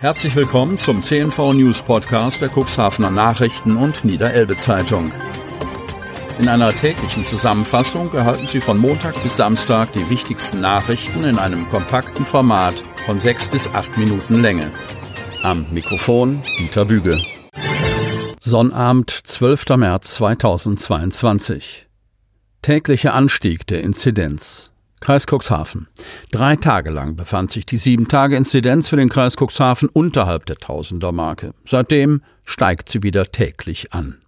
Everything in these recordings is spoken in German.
Herzlich willkommen zum CNV News Podcast der Cuxhavener Nachrichten und Niederelbe Zeitung. In einer täglichen Zusammenfassung erhalten Sie von Montag bis Samstag die wichtigsten Nachrichten in einem kompakten Format von sechs bis acht Minuten Länge. Am Mikrofon Dieter Büge. Sonnabend, 12. März 2022. Täglicher Anstieg der Inzidenz. Kreis Cuxhaven. Drei Tage lang befand sich die Sieben-Tage-Inzidenz für den Kreis Cuxhaven unterhalb der Tausender-Marke. Seitdem steigt sie wieder täglich an.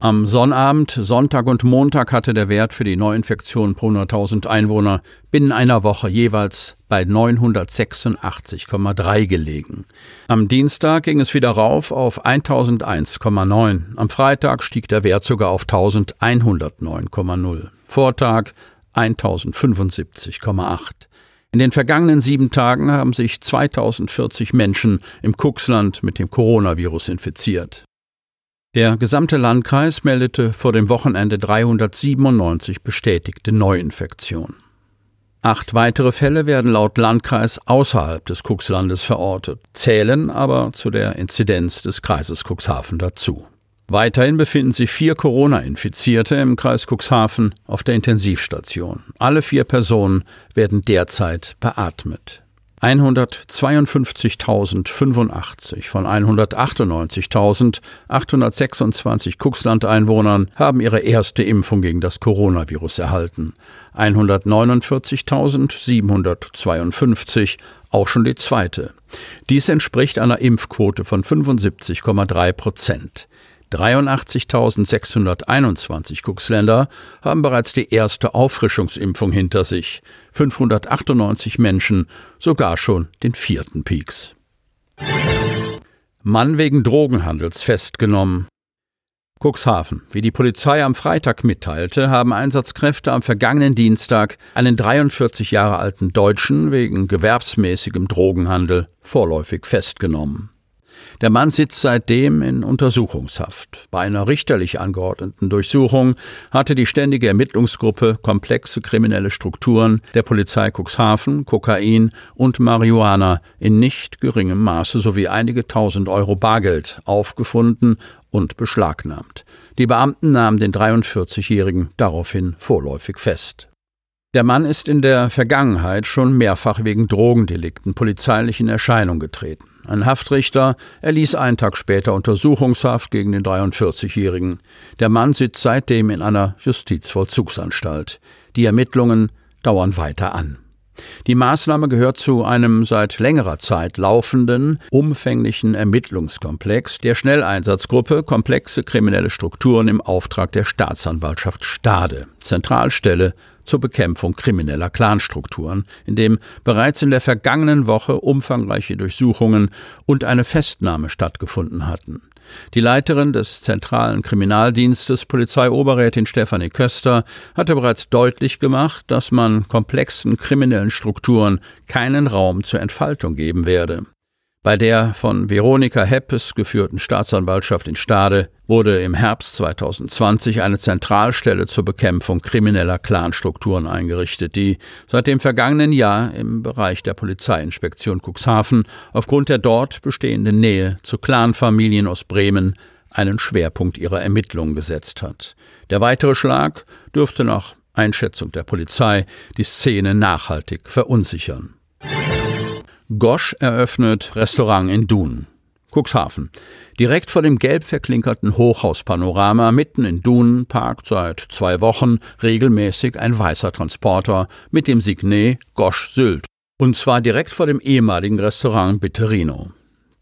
Am Sonnabend, Sonntag und Montag hatte der Wert für die Neuinfektionen pro 100.000 Einwohner binnen einer Woche jeweils bei 986,3 gelegen. Am Dienstag ging es wieder rauf auf 1001,9. Am Freitag stieg der Wert sogar auf 1109,0. Vortag 1075,8. In den vergangenen sieben Tagen haben sich 2040 Menschen im Kuxland mit dem Coronavirus infiziert. Der gesamte Landkreis meldete vor dem Wochenende 397 bestätigte Neuinfektionen. Acht weitere Fälle werden laut Landkreis außerhalb des Cuxlandes verortet, zählen aber zu der Inzidenz des Kreises Cuxhaven dazu. Weiterhin befinden sich vier Corona-Infizierte im Kreis Cuxhaven auf der Intensivstation. Alle vier Personen werden derzeit beatmet. 152.085 von 198.826 Cuxland-Einwohnern haben ihre erste Impfung gegen das Coronavirus erhalten. 149.752 auch schon die zweite. Dies entspricht einer Impfquote von 75,3 Prozent. 83.621 Cuxländer haben bereits die erste Auffrischungsimpfung hinter sich, 598 Menschen sogar schon den vierten Peaks. Mann wegen Drogenhandels festgenommen. Cuxhaven. Wie die Polizei am Freitag mitteilte, haben Einsatzkräfte am vergangenen Dienstag einen 43 Jahre alten Deutschen wegen gewerbsmäßigem Drogenhandel vorläufig festgenommen. Der Mann sitzt seitdem in Untersuchungshaft. Bei einer richterlich angeordneten Durchsuchung hatte die ständige Ermittlungsgruppe komplexe kriminelle Strukturen der Polizei Cuxhaven, Kokain und Marihuana in nicht geringem Maße sowie einige tausend Euro Bargeld aufgefunden und beschlagnahmt. Die Beamten nahmen den 43-Jährigen daraufhin vorläufig fest. Der Mann ist in der Vergangenheit schon mehrfach wegen Drogendelikten polizeilich in Erscheinung getreten. Ein Haftrichter erließ einen Tag später Untersuchungshaft gegen den 43-Jährigen. Der Mann sitzt seitdem in einer Justizvollzugsanstalt. Die Ermittlungen dauern weiter an. Die Maßnahme gehört zu einem seit längerer Zeit laufenden, umfänglichen Ermittlungskomplex der Schnelleinsatzgruppe Komplexe kriminelle Strukturen im Auftrag der Staatsanwaltschaft Stade, Zentralstelle zur Bekämpfung krimineller Clanstrukturen, in dem bereits in der vergangenen Woche umfangreiche Durchsuchungen und eine Festnahme stattgefunden hatten. Die Leiterin des zentralen Kriminaldienstes, Polizeioberrätin Stefanie Köster, hatte bereits deutlich gemacht, dass man komplexen kriminellen Strukturen keinen Raum zur Entfaltung geben werde. Bei der von Veronika Heppes geführten Staatsanwaltschaft in Stade wurde im Herbst 2020 eine Zentralstelle zur Bekämpfung krimineller Clanstrukturen eingerichtet, die seit dem vergangenen Jahr im Bereich der Polizeiinspektion Cuxhaven aufgrund der dort bestehenden Nähe zu Clanfamilien aus Bremen einen Schwerpunkt ihrer Ermittlungen gesetzt hat. Der weitere Schlag dürfte nach Einschätzung der Polizei die Szene nachhaltig verunsichern. Gosch eröffnet Restaurant in Dun. Cuxhaven. Direkt vor dem gelb verklinkerten Hochhauspanorama mitten in Dun parkt seit zwei Wochen regelmäßig ein weißer Transporter mit dem Signet Gosch Sylt. Und zwar direkt vor dem ehemaligen Restaurant Bitterino.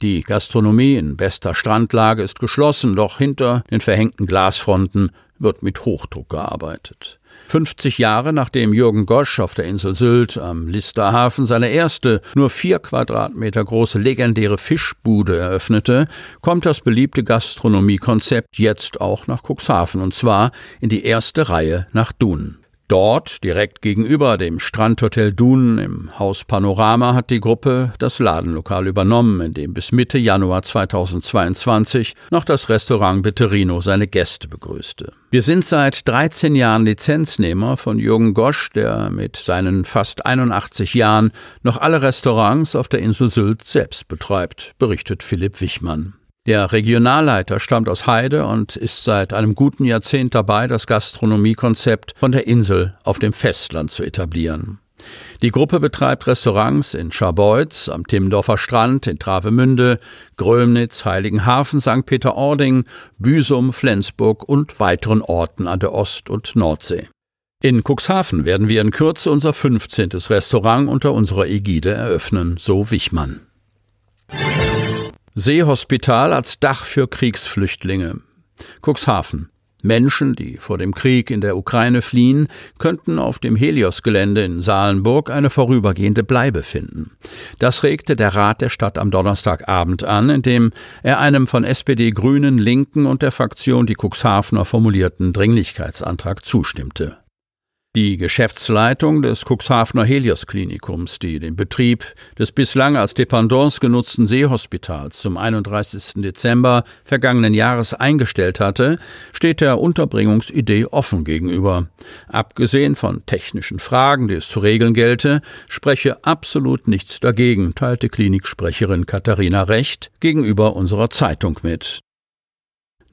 Die Gastronomie in bester Strandlage ist geschlossen, doch hinter den verhängten Glasfronten wird mit Hochdruck gearbeitet. 50 Jahre nachdem Jürgen Gosch auf der Insel Sylt am Listerhafen seine erste, nur vier Quadratmeter große legendäre Fischbude eröffnete, kommt das beliebte Gastronomiekonzept jetzt auch nach Cuxhaven und zwar in die erste Reihe nach Dun. Dort, direkt gegenüber dem Strandhotel Dunen im Haus Panorama, hat die Gruppe das Ladenlokal übernommen, in dem bis Mitte Januar 2022 noch das Restaurant Betterino seine Gäste begrüßte. Wir sind seit 13 Jahren Lizenznehmer von Jürgen Gosch, der mit seinen fast 81 Jahren noch alle Restaurants auf der Insel Sylt selbst betreibt, berichtet Philipp Wichmann. Der Regionalleiter stammt aus Heide und ist seit einem guten Jahrzehnt dabei, das Gastronomiekonzept von der Insel auf dem Festland zu etablieren. Die Gruppe betreibt Restaurants in Scharbeutz, am Timmendorfer Strand, in Travemünde, Grömnitz, Heiligenhafen, St. Peter-Ording, Büsum, Flensburg und weiteren Orten an der Ost- und Nordsee. In Cuxhaven werden wir in Kürze unser 15. Restaurant unter unserer Ägide eröffnen, so Wichmann. Seehospital als Dach für Kriegsflüchtlinge. Cuxhaven. Menschen, die vor dem Krieg in der Ukraine fliehen, könnten auf dem Helios-Gelände in Salenburg eine vorübergehende Bleibe finden. Das regte der Rat der Stadt am Donnerstagabend an, indem er einem von SPD, Grünen, Linken und der Fraktion die Cuxhavener formulierten Dringlichkeitsantrag zustimmte. Die Geschäftsleitung des Cuxhavener Helios Klinikums, die den Betrieb des bislang als Dependance genutzten Seehospitals zum 31. Dezember vergangenen Jahres eingestellt hatte, steht der Unterbringungsidee offen gegenüber. Abgesehen von technischen Fragen, die es zu regeln gelte, spreche absolut nichts dagegen, teilte Kliniksprecherin Katharina Recht gegenüber unserer Zeitung mit.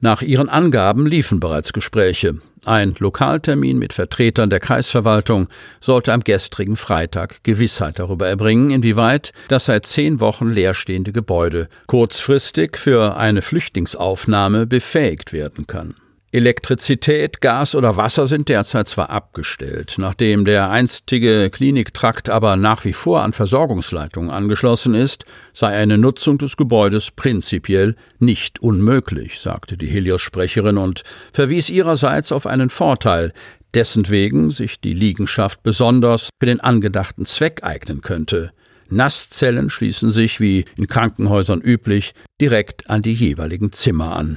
Nach ihren Angaben liefen bereits Gespräche. Ein Lokaltermin mit Vertretern der Kreisverwaltung sollte am gestrigen Freitag Gewissheit darüber erbringen, inwieweit das seit zehn Wochen leerstehende Gebäude kurzfristig für eine Flüchtlingsaufnahme befähigt werden kann. Elektrizität, Gas oder Wasser sind derzeit zwar abgestellt, nachdem der einstige Kliniktrakt aber nach wie vor an Versorgungsleitungen angeschlossen ist, sei eine Nutzung des Gebäudes prinzipiell nicht unmöglich, sagte die Helios-Sprecherin und verwies ihrerseits auf einen Vorteil, dessen wegen sich die Liegenschaft besonders für den angedachten Zweck eignen könnte. Nasszellen schließen sich, wie in Krankenhäusern üblich, direkt an die jeweiligen Zimmer an.